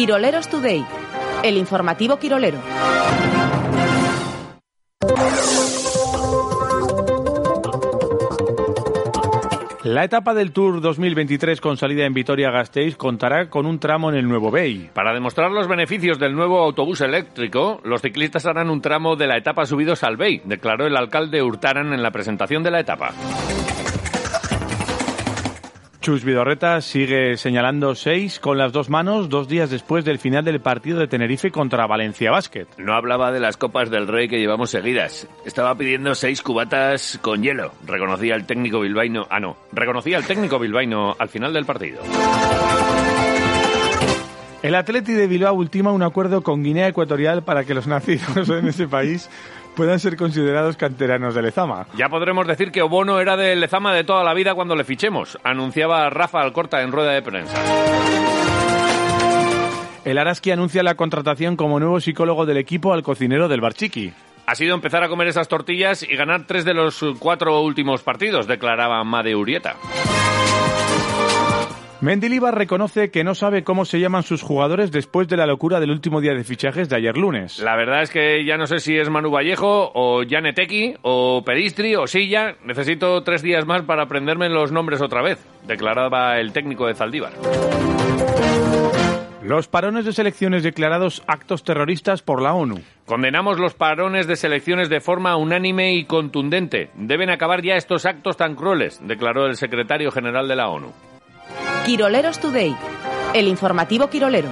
Quiroleros Today, el informativo Quirolero. La etapa del Tour 2023 con salida en Vitoria-Gasteiz contará con un tramo en el Nuevo Bay. Para demostrar los beneficios del nuevo autobús eléctrico, los ciclistas harán un tramo de la etapa subidos al Bay, declaró el alcalde Hurtaran en la presentación de la etapa. Chus Vidorreta sigue señalando seis con las dos manos dos días después del final del partido de Tenerife contra Valencia Basket. No hablaba de las copas del Rey que llevamos seguidas. Estaba pidiendo seis cubatas con hielo. Reconocía el técnico bilbaíno. Ah, no. Reconocía el técnico bilbaíno al final del partido. El Atleti de Bilbao ultima un acuerdo con Guinea Ecuatorial para que los nacidos en ese país puedan ser considerados canteranos de Lezama. Ya podremos decir que Obono era de Lezama de toda la vida cuando le fichemos, anunciaba Rafa Alcorta en rueda de prensa. El Araski anuncia la contratación como nuevo psicólogo del equipo al cocinero del Barchiqui. Ha sido empezar a comer esas tortillas y ganar tres de los cuatro últimos partidos, declaraba Made Urieta. Mendilibar reconoce que no sabe cómo se llaman sus jugadores después de la locura del último día de fichajes de ayer lunes. La verdad es que ya no sé si es Manu Vallejo o Janeteki o Pedistri o Silla. Necesito tres días más para aprenderme los nombres otra vez, declaraba el técnico de Zaldívar. Los parones de selecciones declarados actos terroristas por la ONU. Condenamos los parones de selecciones de forma unánime y contundente. Deben acabar ya estos actos tan crueles, declaró el secretario general de la ONU. Quiroleros Today, el informativo Quirolero.